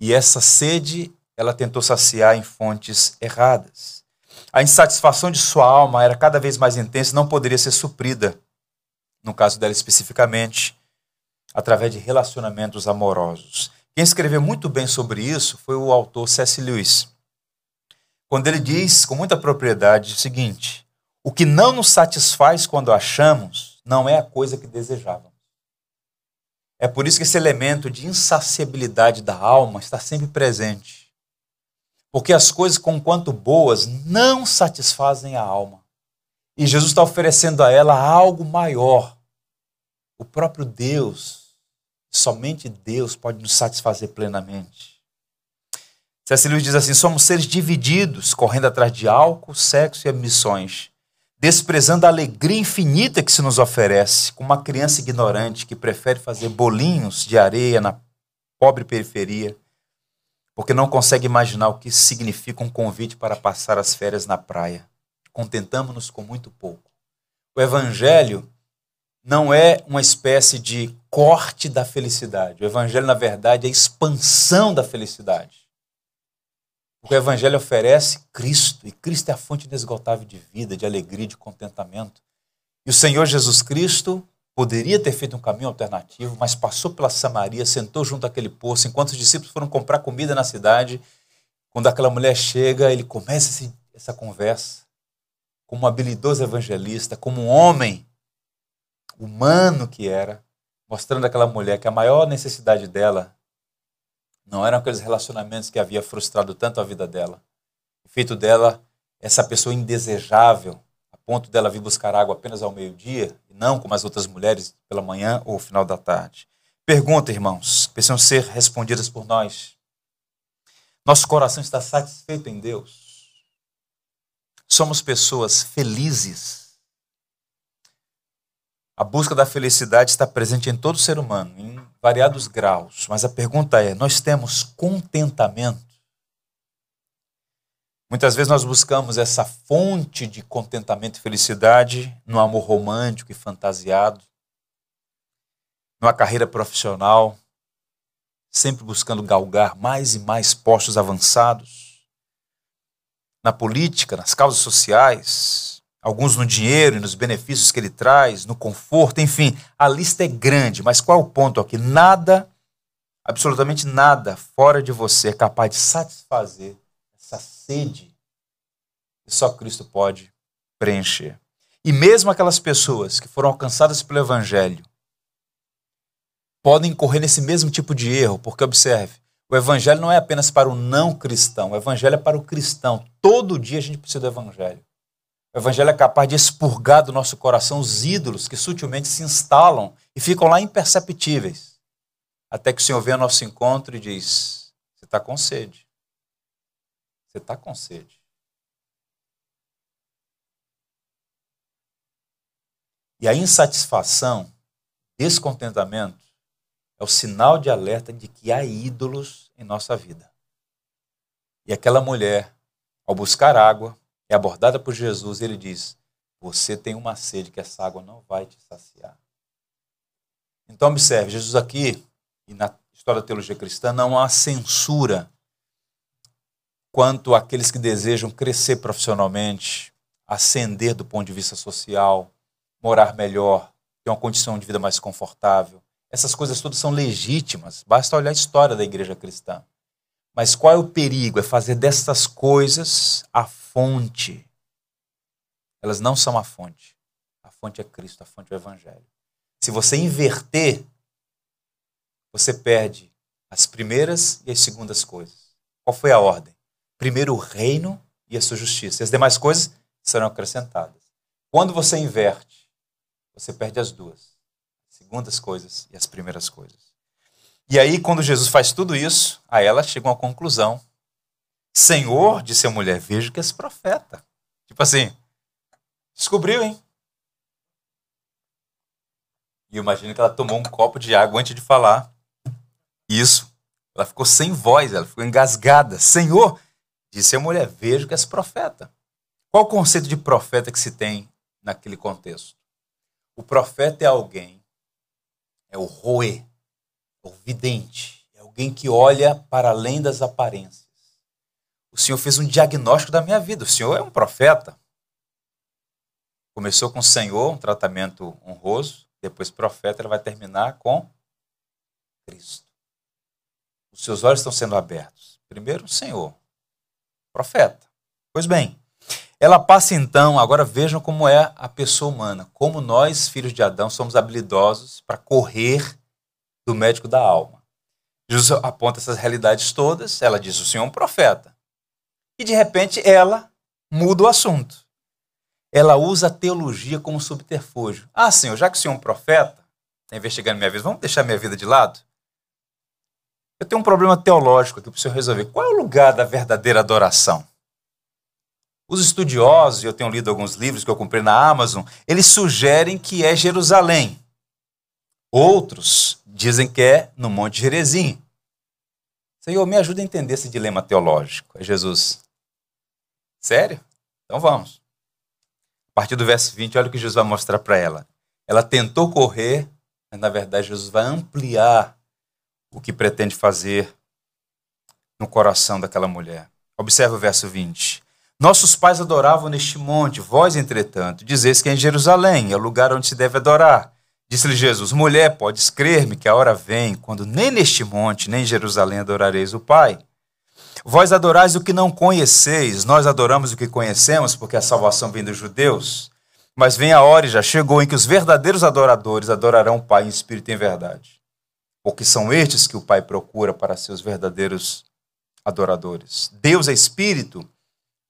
E essa sede, ela tentou saciar em fontes erradas. A insatisfação de sua alma era cada vez mais intensa e não poderia ser suprida, no caso dela especificamente, através de relacionamentos amorosos. Quem escreveu muito bem sobre isso foi o autor C.S. Lewis, quando ele diz com muita propriedade o seguinte: o que não nos satisfaz quando achamos não é a coisa que desejávamos. É por isso que esse elemento de insaciabilidade da alma está sempre presente. Porque as coisas, conquanto boas, não satisfazem a alma. E Jesus está oferecendo a ela algo maior. O próprio Deus, somente Deus pode nos satisfazer plenamente. C.S. Diz assim: somos seres divididos, correndo atrás de álcool, sexo e ambições, desprezando a alegria infinita que se nos oferece, como uma criança ignorante que prefere fazer bolinhos de areia na pobre periferia porque não consegue imaginar o que significa um convite para passar as férias na praia. Contentamos-nos com muito pouco. O Evangelho não é uma espécie de corte da felicidade. O Evangelho, na verdade, é a expansão da felicidade. O Evangelho oferece Cristo, e Cristo é a fonte inesgotável de vida, de alegria, de contentamento. E o Senhor Jesus Cristo Poderia ter feito um caminho alternativo, mas passou pela Samaria, sentou junto àquele poço, enquanto os discípulos foram comprar comida na cidade. Quando aquela mulher chega, ele começa essa conversa como um habilidoso evangelista, como um homem humano que era, mostrando àquela mulher que a maior necessidade dela não eram aqueles relacionamentos que havia frustrado tanto a vida dela. Feito dela, essa pessoa indesejável, a ponto dela vir buscar água apenas ao meio-dia, não como as outras mulheres pela manhã ou final da tarde. Pergunta, irmãos, precisam ser respondidas por nós. Nosso coração está satisfeito em Deus? Somos pessoas felizes? A busca da felicidade está presente em todo ser humano, em variados graus, mas a pergunta é: nós temos contentamento? Muitas vezes nós buscamos essa fonte de contentamento e felicidade no amor romântico e fantasiado, numa carreira profissional, sempre buscando galgar mais e mais postos avançados, na política, nas causas sociais, alguns no dinheiro e nos benefícios que ele traz, no conforto, enfim, a lista é grande, mas qual é o ponto aqui? Nada, absolutamente nada fora de você é capaz de satisfazer essa sede que só Cristo pode preencher. E mesmo aquelas pessoas que foram alcançadas pelo Evangelho podem correr nesse mesmo tipo de erro, porque observe, o Evangelho não é apenas para o não cristão, o Evangelho é para o cristão. Todo dia a gente precisa do Evangelho. O Evangelho é capaz de expurgar do nosso coração os ídolos que sutilmente se instalam e ficam lá imperceptíveis. Até que o Senhor vem ao nosso encontro e diz: Você está com sede. Você está com sede. E a insatisfação, descontentamento, é o sinal de alerta de que há ídolos em nossa vida. E aquela mulher, ao buscar água, é abordada por Jesus e ele diz: Você tem uma sede que essa água não vai te saciar. Então, observe: Jesus aqui, e na história da teologia cristã, não há censura quanto àqueles que desejam crescer profissionalmente, ascender do ponto de vista social, morar melhor, ter uma condição de vida mais confortável. Essas coisas todas são legítimas, basta olhar a história da igreja cristã. Mas qual é o perigo? É fazer dessas coisas a fonte. Elas não são a fonte. A fonte é Cristo, a fonte é o Evangelho. Se você inverter, você perde as primeiras e as segundas coisas. Qual foi a ordem? Primeiro o reino e a sua justiça. E as demais coisas serão acrescentadas. Quando você inverte, você perde as duas, as segundas coisas e as primeiras coisas. E aí, quando Jesus faz tudo isso, a ela chega uma conclusão. Senhor, disse a mulher, vejo que és profeta. Tipo assim, descobriu, hein? E imagino que ela tomou um copo de água antes de falar isso. Ela ficou sem voz, ela ficou engasgada. Senhor, disse a mulher, vejo que és profeta. Qual o conceito de profeta que se tem naquele contexto? O profeta é alguém, é o roe, é o vidente, é alguém que olha para além das aparências. O Senhor fez um diagnóstico da minha vida. O Senhor é um profeta. Começou com o Senhor, um tratamento honroso, depois profeta, ele vai terminar com Cristo. Os seus olhos estão sendo abertos. Primeiro, o Senhor, profeta. Pois bem, ela passa então, agora vejam como é a pessoa humana, como nós, filhos de Adão, somos habilidosos para correr do médico da alma. Jesus aponta essas realidades todas, ela diz: O Senhor é um profeta. E de repente ela muda o assunto. Ela usa a teologia como subterfúgio. Ah, Senhor, já que o Senhor é um profeta, está investigando minha vida, vamos deixar minha vida de lado? Eu tenho um problema teológico aqui para o senhor resolver. Qual é o lugar da verdadeira adoração? Os estudiosos, eu tenho lido alguns livros que eu comprei na Amazon, eles sugerem que é Jerusalém. Outros dizem que é no Monte Jerezim. Senhor, me ajuda a entender esse dilema teológico. É Jesus. Sério? Então vamos. A partir do verso 20, olha o que Jesus vai mostrar para ela. Ela tentou correr, mas na verdade Jesus vai ampliar o que pretende fazer no coração daquela mulher. Observe o verso 20. Nossos pais adoravam neste monte, vós, entretanto, dizeis que é em Jerusalém, é o lugar onde se deve adorar. Disse-lhe Jesus: Mulher, podes crer-me que a hora vem, quando nem neste monte, nem em Jerusalém adorareis o Pai. Vós adorais o que não conheceis, nós adoramos o que conhecemos, porque a salvação vem dos judeus. Mas vem a hora e já chegou em que os verdadeiros adoradores adorarão o Pai em espírito e em verdade porque são estes que o Pai procura para seus verdadeiros adoradores. Deus é espírito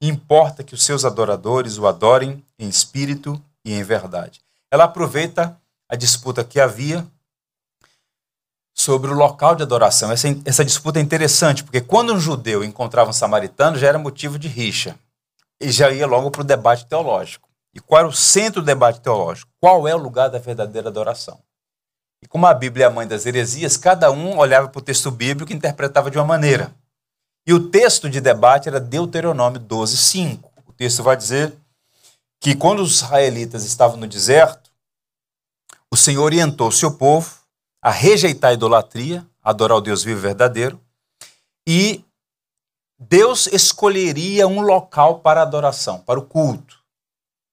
importa que os seus adoradores o adorem em espírito e em verdade. Ela aproveita a disputa que havia sobre o local de adoração. Essa, essa disputa é interessante, porque quando um judeu encontrava um samaritano, já era motivo de rixa. E já ia logo para o debate teológico. E qual era o centro do debate teológico? Qual é o lugar da verdadeira adoração? E como a Bíblia é a mãe das heresias, cada um olhava para o texto bíblico e interpretava de uma maneira. E o texto de debate era Deuteronômio 12, 5. O texto vai dizer que quando os israelitas estavam no deserto, o Senhor orientou o seu povo a rejeitar a idolatria, a adorar o Deus vivo e verdadeiro, e Deus escolheria um local para adoração, para o culto.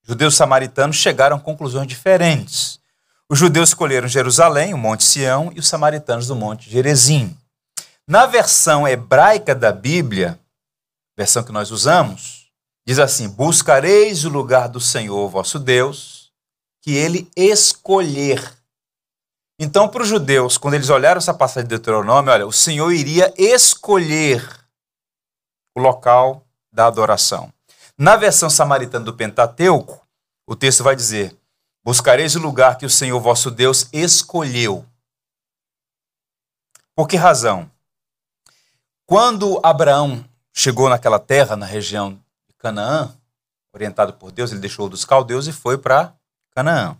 Judeus samaritanos chegaram a conclusões diferentes. Os judeus escolheram Jerusalém, o Monte Sião, e os samaritanos do Monte Gerezim. Na versão hebraica da Bíblia, versão que nós usamos, diz assim: Buscareis o lugar do Senhor vosso Deus, que ele escolher. Então, para os judeus, quando eles olharam essa passagem de Deuteronômio, olha, o Senhor iria escolher o local da adoração. Na versão samaritana do Pentateuco, o texto vai dizer: Buscareis o lugar que o Senhor vosso Deus escolheu. Por que razão? Quando Abraão chegou naquela terra, na região de Canaã, orientado por Deus, ele deixou dos caldeus e foi para Canaã.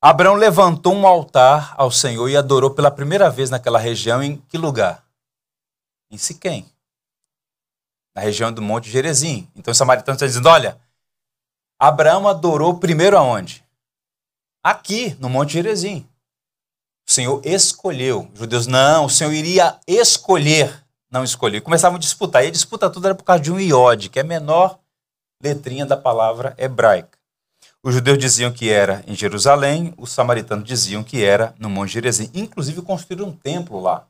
Abraão levantou um altar ao Senhor e adorou pela primeira vez naquela região. Em que lugar? Em Siquém, na região do Monte Gerezim. Então o samaritano está dizendo: olha, Abraão adorou primeiro aonde? Aqui, no Monte Gerezim. Senhor escolheu. Os judeus, não, o Senhor iria escolher, não escolher. Começavam a disputar. E a disputa toda era por causa de um iode, que é a menor letrinha da palavra hebraica. Os judeus diziam que era em Jerusalém, os samaritanos diziam que era no Monte Gerezim. Inclusive construíram um templo lá.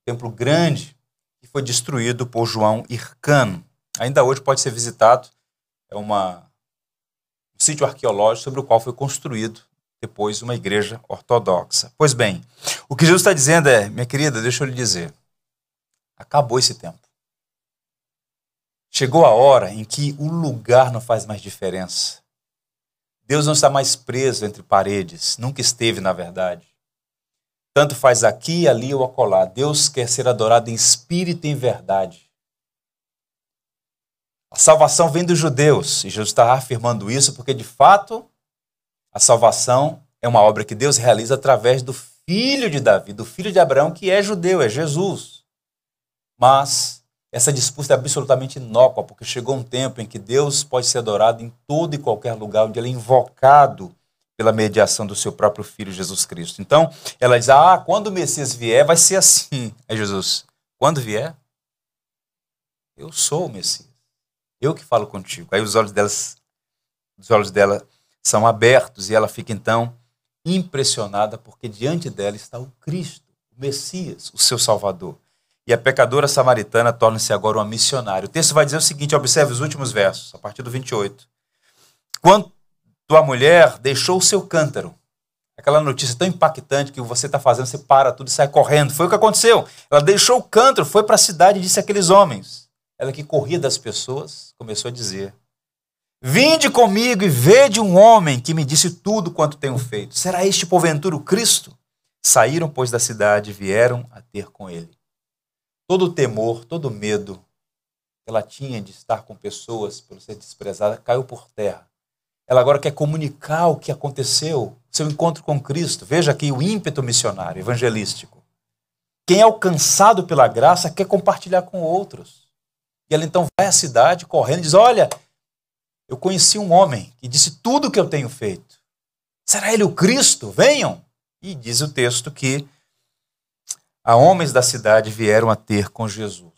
Um templo grande, que foi destruído por João Hircano. Ainda hoje pode ser visitado. É uma, um sítio arqueológico sobre o qual foi construído depois uma igreja ortodoxa. Pois bem, o que Jesus está dizendo é, minha querida, deixa eu lhe dizer, acabou esse tempo. Chegou a hora em que o lugar não faz mais diferença. Deus não está mais preso entre paredes, nunca esteve, na verdade. Tanto faz aqui, ali ou acolá. Deus quer ser adorado em espírito e em verdade. A salvação vem dos judeus, e Jesus está afirmando isso porque, de fato, a salvação é uma obra que Deus realiza através do filho de Davi, do filho de Abraão, que é judeu, é Jesus. Mas essa disputa é absolutamente inócua, porque chegou um tempo em que Deus pode ser adorado em todo e qualquer lugar onde ele é invocado pela mediação do seu próprio filho Jesus Cristo. Então, ela diz: "Ah, quando o Messias vier, vai ser assim". É Jesus. Quando vier, eu sou o Messias. Eu que falo contigo. Aí os olhos delas os olhos dela são abertos e ela fica então impressionada porque diante dela está o Cristo, o Messias, o seu Salvador e a pecadora samaritana torna-se agora uma missionária. O texto vai dizer o seguinte: observe os últimos versos, a partir do 28. Quando a mulher deixou o seu cântaro, aquela notícia tão impactante que você está fazendo, você para tudo e sai correndo. Foi o que aconteceu. Ela deixou o cântaro, foi para a cidade e disse àqueles homens. Ela que corria das pessoas, começou a dizer: Vinde comigo e vede um homem que me disse tudo quanto tenho feito. Será este porventura o Cristo? Saíram, pois, da cidade e vieram a ter com ele todo o temor, todo o medo que ela tinha de estar com pessoas por ser desprezada caiu por terra. Ela agora quer comunicar o que aconteceu, seu encontro com Cristo. Veja aqui o ímpeto missionário, evangelístico. Quem é alcançado pela graça quer compartilhar com outros. E ela então vai à cidade correndo e diz: Olha, eu conheci um homem que disse tudo o que eu tenho feito. Será ele o Cristo? Venham! E diz o texto que a homens da cidade vieram a ter com Jesus.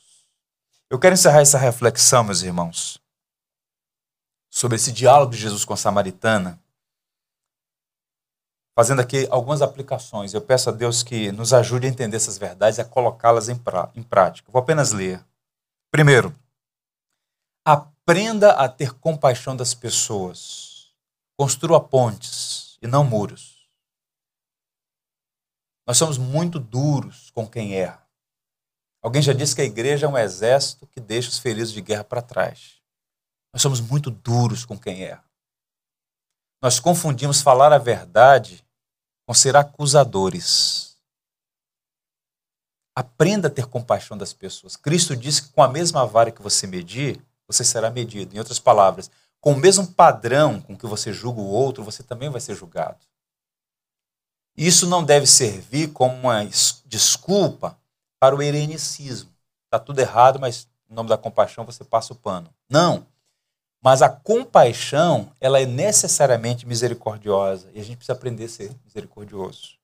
Eu quero encerrar essa reflexão, meus irmãos, sobre esse diálogo de Jesus com a samaritana, fazendo aqui algumas aplicações. Eu peço a Deus que nos ajude a entender essas verdades e a colocá-las em, em prática. Vou apenas ler. Primeiro, aprenda a ter compaixão das pessoas. Construa pontes e não muros. Nós somos muito duros com quem erra. Alguém já disse que a igreja é um exército que deixa os feridos de guerra para trás. Nós somos muito duros com quem erra. Nós confundimos falar a verdade com ser acusadores. Aprenda a ter compaixão das pessoas. Cristo disse que com a mesma vara que você medir, você será medido. Em outras palavras, com o mesmo padrão com que você julga o outro, você também vai ser julgado. Isso não deve servir como uma desculpa para o erenicismo. Está tudo errado, mas em nome da compaixão você passa o pano. Não. Mas a compaixão, ela é necessariamente misericordiosa e a gente precisa aprender a ser misericordioso.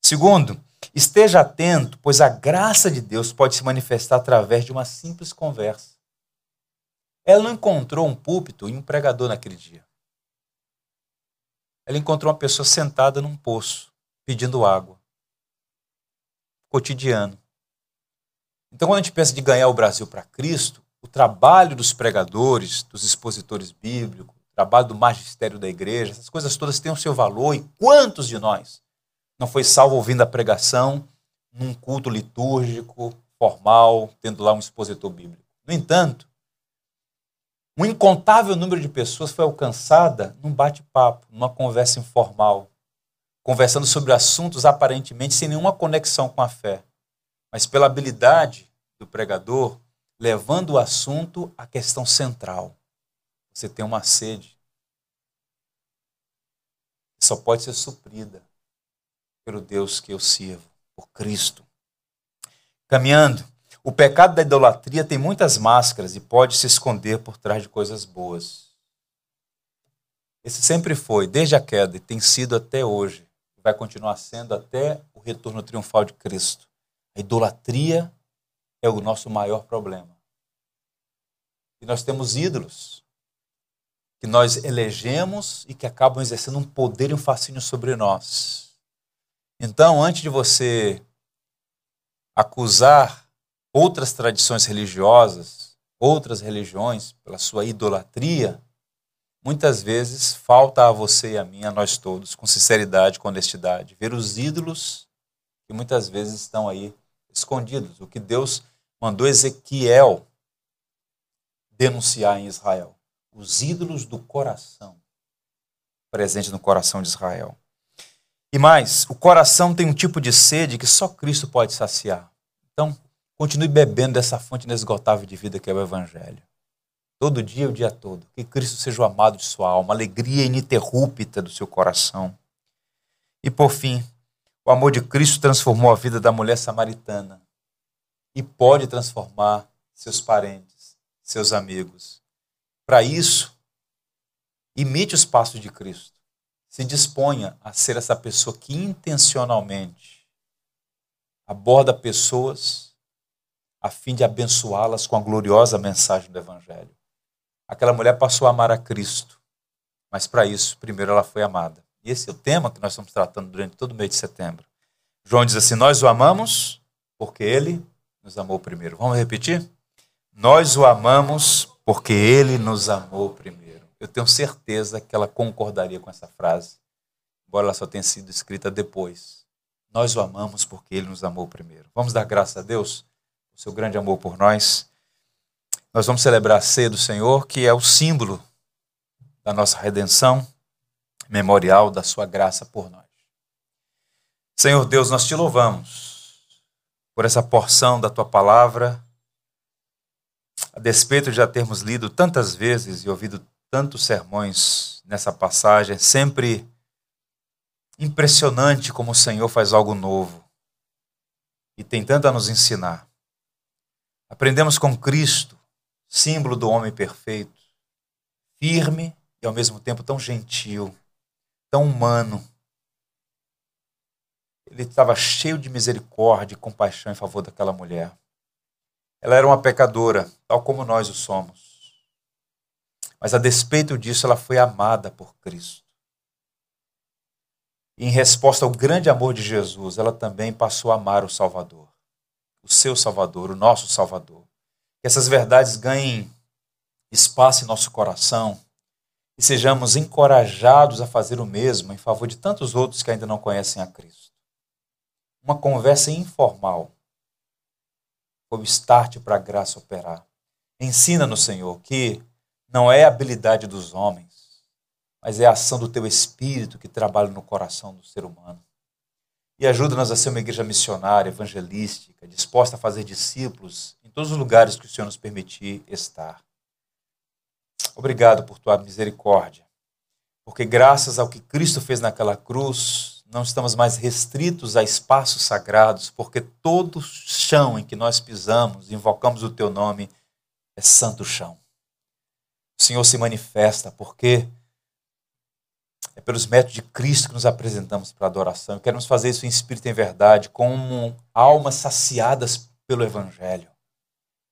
Segundo, esteja atento, pois a graça de Deus pode se manifestar através de uma simples conversa. Ela não encontrou um púlpito e um pregador naquele dia. Ela encontrou uma pessoa sentada num poço pedindo água. Cotidiano. Então, quando a gente pensa de ganhar o Brasil para Cristo, o trabalho dos pregadores, dos expositores bíblicos, o trabalho do magistério da igreja, essas coisas todas têm o seu valor. E quantos de nós não foi salvo ouvindo a pregação num culto litúrgico, formal, tendo lá um expositor bíblico? No entanto, um incontável número de pessoas foi alcançada num bate-papo, numa conversa informal, conversando sobre assuntos aparentemente sem nenhuma conexão com a fé, mas pela habilidade do pregador, levando o assunto à questão central. Você tem uma sede. só pode ser suprida pelo Deus que eu sirvo, por Cristo. Caminhando, o pecado da idolatria tem muitas máscaras e pode se esconder por trás de coisas boas. Esse sempre foi, desde a queda, e tem sido até hoje, e vai continuar sendo até o retorno triunfal de Cristo. A idolatria é o nosso maior problema. E nós temos ídolos que nós elegemos e que acabam exercendo um poder e um fascínio sobre nós. Então, antes de você acusar outras tradições religiosas, outras religiões, pela sua idolatria, muitas vezes falta a você e a mim, a nós todos, com sinceridade, com honestidade, ver os ídolos que muitas vezes estão aí escondidos. O que Deus mandou Ezequiel denunciar em Israel os ídolos do coração, presente no coração de Israel. E mais, o coração tem um tipo de sede que só Cristo pode saciar. Então, continue bebendo dessa fonte inesgotável de vida que é o Evangelho. Todo dia, o dia todo. Que Cristo seja o amado de sua alma, a alegria ininterrupta do seu coração. E por fim, o amor de Cristo transformou a vida da mulher samaritana e pode transformar seus parentes, seus amigos, para isso, imite os passos de Cristo. Se disponha a ser essa pessoa que intencionalmente aborda pessoas a fim de abençoá-las com a gloriosa mensagem do Evangelho. Aquela mulher passou a amar a Cristo, mas para isso, primeiro ela foi amada. E esse é o tema que nós estamos tratando durante todo o mês de setembro. João diz assim: Nós o amamos porque ele nos amou primeiro. Vamos repetir? Nós o amamos porque ele nos amou primeiro. Eu tenho certeza que ela concordaria com essa frase, embora ela só tenha sido escrita depois. Nós o amamos porque ele nos amou primeiro. Vamos dar graças a Deus o seu grande amor por nós. Nós vamos celebrar a ceia do Senhor, que é o símbolo da nossa redenção, memorial da sua graça por nós. Senhor Deus, nós te louvamos por essa porção da tua palavra a despeito de já termos lido tantas vezes e ouvido tantos sermões nessa passagem, sempre impressionante como o Senhor faz algo novo e tem tanto a nos ensinar. Aprendemos com Cristo, símbolo do homem perfeito, firme e ao mesmo tempo tão gentil, tão humano. Ele estava cheio de misericórdia e compaixão em favor daquela mulher. Ela era uma pecadora, tal como nós o somos. Mas a despeito disso, ela foi amada por Cristo. E em resposta ao grande amor de Jesus, ela também passou a amar o Salvador, o seu Salvador, o nosso Salvador. Que essas verdades ganhem espaço em nosso coração e sejamos encorajados a fazer o mesmo em favor de tantos outros que ainda não conhecem a Cristo. Uma conversa informal foi o start para a graça operar. Ensina-nos, Senhor, que não é a habilidade dos homens, mas é a ação do teu Espírito que trabalha no coração do ser humano. E ajuda-nos a ser uma igreja missionária, evangelística, disposta a fazer discípulos em todos os lugares que o Senhor nos permitir estar. Obrigado por tua misericórdia, porque graças ao que Cristo fez naquela cruz, não estamos mais restritos a espaços sagrados, porque todo chão em que nós pisamos, invocamos o teu nome, é santo chão. O Senhor se manifesta porque é pelos métodos de Cristo que nos apresentamos para adoração. Queremos fazer isso em espírito e em verdade, como almas saciadas pelo Evangelho.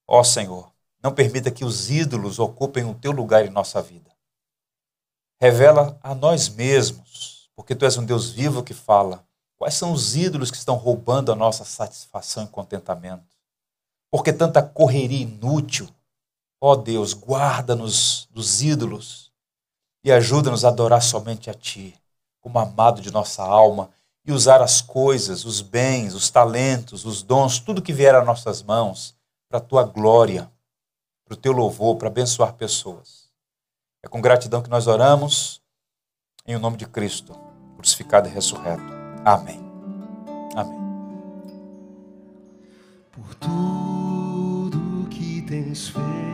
Ó Senhor, não permita que os ídolos ocupem o teu lugar em nossa vida. Revela a nós mesmos porque tu és um Deus vivo que fala. Quais são os ídolos que estão roubando a nossa satisfação e contentamento? Porque tanta correria inútil? Ó Deus, guarda-nos dos ídolos e ajuda-nos a adorar somente a Ti, como amado de nossa alma, e usar as coisas, os bens, os talentos, os dons, tudo que vier às nossas mãos, para a Tua glória, para o Teu louvor, para abençoar pessoas. É com gratidão que nós oramos, em o nome de Cristo crucificado e ressurreto. Amém. Amém. Por tudo que tens feito,